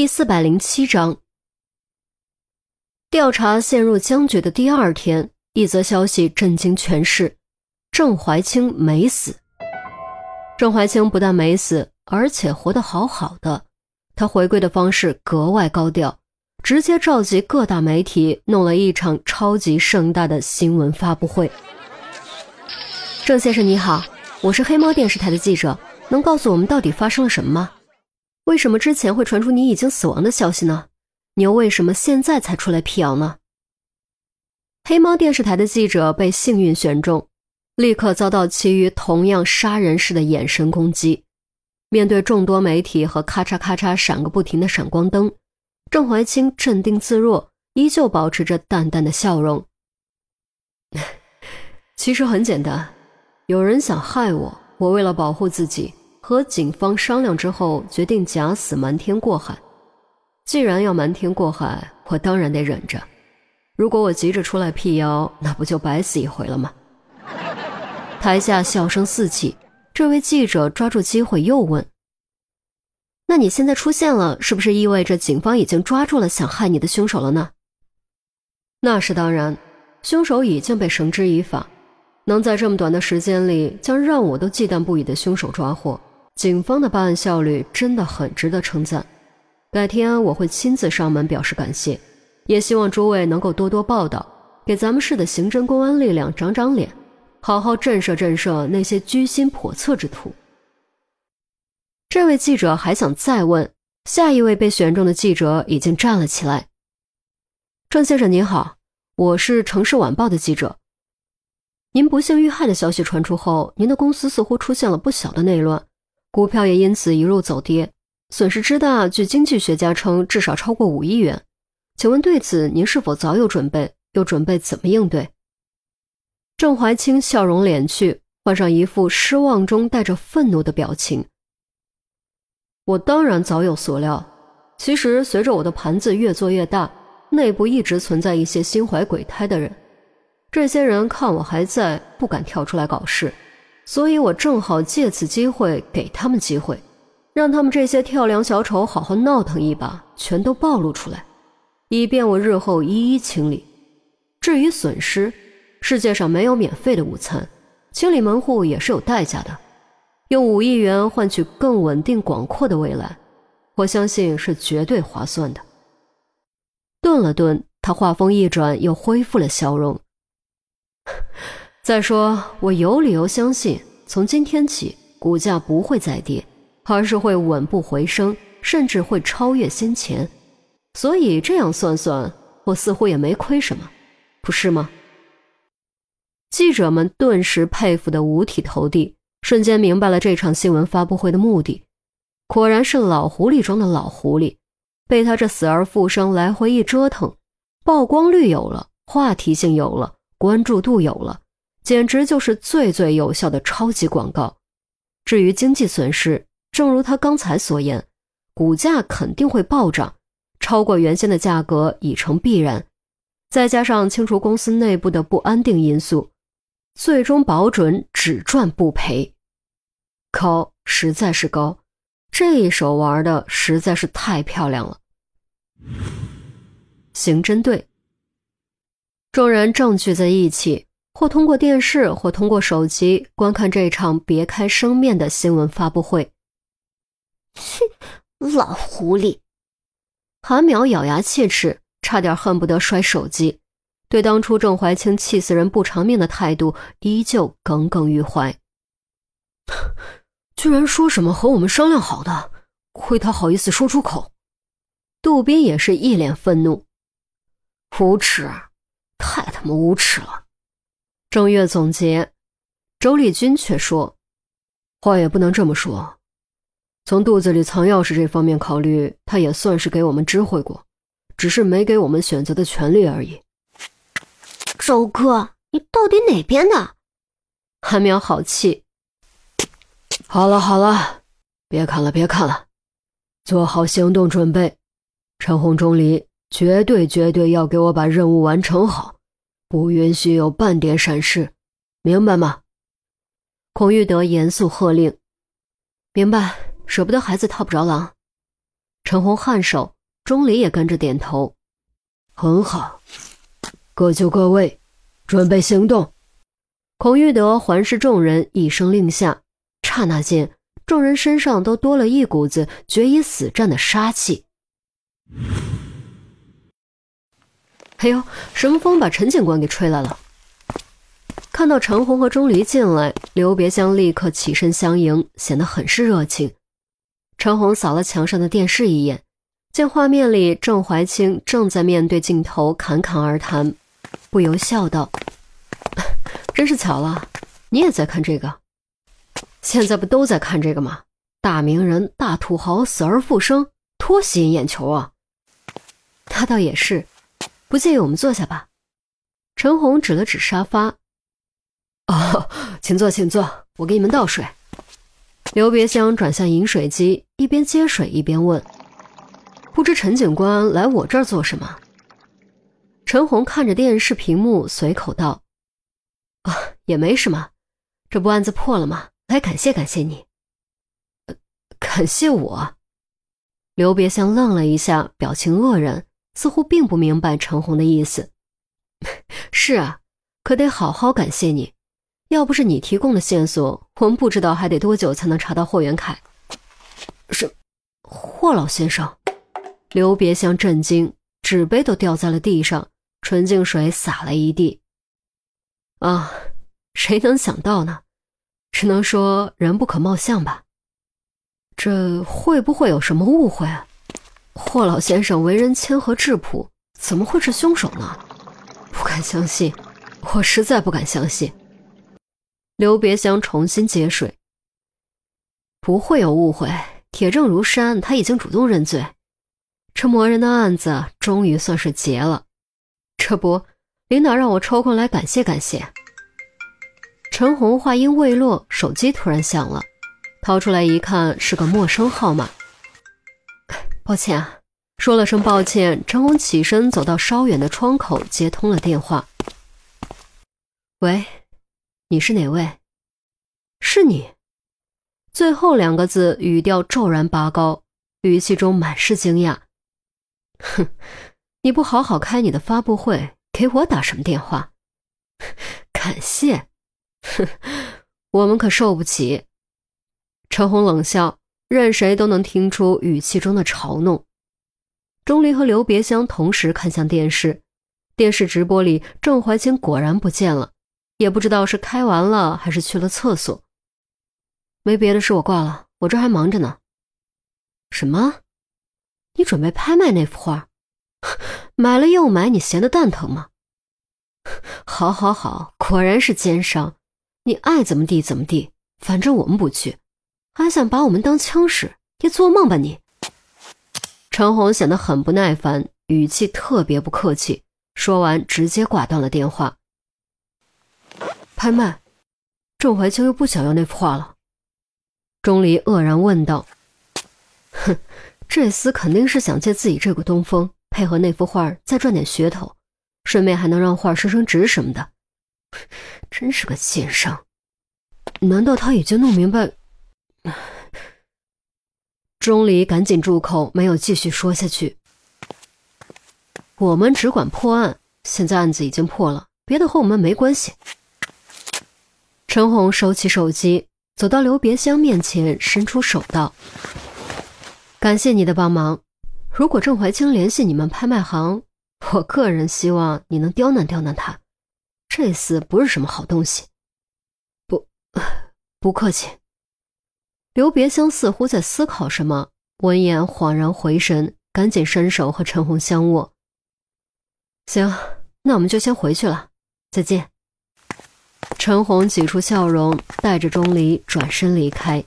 第四百零七章，调查陷入僵局的第二天，一则消息震惊全市：郑怀清没死。郑怀清不但没死，而且活得好好的。他回归的方式格外高调，直接召集各大媒体，弄了一场超级盛大的新闻发布会。郑先生你好，我是黑猫电视台的记者，能告诉我们到底发生了什么吗？为什么之前会传出你已经死亡的消息呢？你又为什么现在才出来辟谣呢？黑猫电视台的记者被幸运选中，立刻遭到其余同样杀人式的眼神攻击。面对众多媒体和咔嚓咔嚓闪个不停的闪光灯，郑怀清镇定自若，依旧保持着淡淡的笑容。其实很简单，有人想害我，我为了保护自己。和警方商量之后，决定假死瞒天过海。既然要瞒天过海，我当然得忍着。如果我急着出来辟谣，那不就白死一回了吗？台下笑声四起，这位记者抓住机会又问：“那你现在出现了，是不是意味着警方已经抓住了想害你的凶手了呢？”那是当然，凶手已经被绳之以法。能在这么短的时间里将让我都忌惮不已的凶手抓获。警方的办案效率真的很值得称赞，改天我会亲自上门表示感谢，也希望诸位能够多多报道，给咱们市的刑侦公安力量长长脸，好好震慑震慑那些居心叵测之徒。这位记者还想再问，下一位被选中的记者已经站了起来。郑先生您好，我是城市晚报的记者。您不幸遇害的消息传出后，您的公司似乎出现了不小的内乱。股票也因此一路走跌，损失之大，据经济学家称至少超过五亿元。请问对此您是否早有准备？又准备怎么应对？郑怀清笑容敛去，换上一副失望中带着愤怒的表情。我当然早有所料。其实随着我的盘子越做越大，内部一直存在一些心怀鬼胎的人。这些人看我还在，不敢跳出来搞事。所以我正好借此机会给他们机会，让他们这些跳梁小丑好好闹腾一把，全都暴露出来，以便我日后一一清理。至于损失，世界上没有免费的午餐，清理门户也是有代价的。用五亿元换取更稳定广阔的未来，我相信是绝对划算的。顿了顿，他话锋一转，又恢复了笑容。再说，我有理由相信，从今天起，股价不会再跌，而是会稳步回升，甚至会超越先前。所以这样算算，我似乎也没亏什么，不是吗？记者们顿时佩服得五体投地，瞬间明白了这场新闻发布会的目的。果然是老狐狸装的老狐狸，被他这死而复生来回一折腾，曝光率有了，话题性有了，关注度有了。简直就是最最有效的超级广告。至于经济损失，正如他刚才所言，股价肯定会暴涨，超过原先的价格已成必然。再加上清除公司内部的不安定因素，最终保准只赚不赔。高，实在是高，这一手玩的实在是太漂亮了。刑侦队，众人正聚在一起。或通过电视，或通过手机观看这场别开生面的新闻发布会。切，老狐狸！韩淼咬牙切齿，差点恨不得摔手机。对当初郑怀清气死人不偿命的态度，依旧耿耿于怀。居然说什么和我们商量好的，亏他好意思说出口。杜斌也是一脸愤怒，无耻，太他妈无耻了！正月总结，周丽君却说：“话也不能这么说。从肚子里藏钥匙这方面考虑，他也算是给我们知会过，只是没给我们选择的权利而已。”周哥，你到底哪边的？韩苗好气。好了好了，别看了别看了，做好行动准备。陈红钟离绝对绝对要给我把任务完成好。不允许有半点闪失，明白吗？孔玉德严肃喝令。明白，舍不得孩子套不着狼。陈红颔首，钟离也跟着点头。很好，各就各位，准备行动。孔玉德环视众人，一声令下，刹那间，众人身上都多了一股子决一死战的杀气。哎呦，什么风把陈警官给吹来了？看到陈红和钟离进来，刘别香立刻起身相迎，显得很是热情。陈红扫了墙上的电视一眼，见画面里郑怀清正在面对镜头侃侃而谈，不由笑道：“ 真是巧了，你也在看这个？现在不都在看这个吗？大名人、大土豪死而复生，多吸引眼球啊！”他倒也是。不介意我们坐下吧？陈红指了指沙发。哦，请坐，请坐，我给你们倒水。刘别香转向饮水机，一边接水一边问：“不知陈警官来我这儿做什么？”陈红看着电视屏幕，随口道：“啊，也没什么，这不案子破了吗？来感谢感谢你。”感谢我？刘别香愣了一下，表情愕然。似乎并不明白陈红的意思。是啊，可得好好感谢你，要不是你提供的线索，我们不知道还得多久才能查到霍元凯。是，霍老先生。刘别香震惊，纸杯都掉在了地上，纯净水洒了一地。啊，谁能想到呢？只能说人不可貌相吧。这会不会有什么误会啊？霍老先生为人谦和质朴，怎么会是凶手呢？不敢相信，我实在不敢相信。刘别香重新接水，不会有误会，铁证如山，他已经主动认罪，这魔人的案子终于算是结了。这不，领导让我抽空来感谢感谢。陈红话音未落，手机突然响了，掏出来一看，是个陌生号码。抱歉啊，说了声抱歉，陈红起身走到稍远的窗口，接通了电话。喂，你是哪位？是你。最后两个字语调骤然拔高，语气中满是惊讶。哼，你不好好开你的发布会，给我打什么电话？感谢？哼，我们可受不起。陈红冷笑。任谁都能听出语气中的嘲弄。钟离和刘别香同时看向电视，电视直播里郑怀清果然不见了，也不知道是开完了还是去了厕所。没别的事，我挂了，我这还忙着呢。什么？你准备拍卖那幅画？买了又买，你闲得蛋疼吗？好，好，好，果然是奸商，你爱怎么地怎么地，反正我们不去。还想把我们当枪使？你做梦吧你！陈红显得很不耐烦，语气特别不客气。说完，直接挂断了电话。拍卖？郑怀清又不想要那幅画了？钟离愕然问道。哼，这厮肯定是想借自己这股东风，配合那幅画再赚点噱头，顺便还能让画升升值什么的。真是个奸商！难道他已经弄明白？钟离赶紧住口，没有继续说下去。我们只管破案，现在案子已经破了，别的和我们没关系。陈红收起手机，走到刘别香面前，伸出手道：“感谢你的帮忙。如果郑怀清联系你们拍卖行，我个人希望你能刁难刁难他。这厮不是什么好东西。”不，不客气。刘别香似乎在思考什么，闻言恍然回神，赶紧伸手和陈红相握。行，那我们就先回去了，再见。陈红挤出笑容，带着钟离转身离开。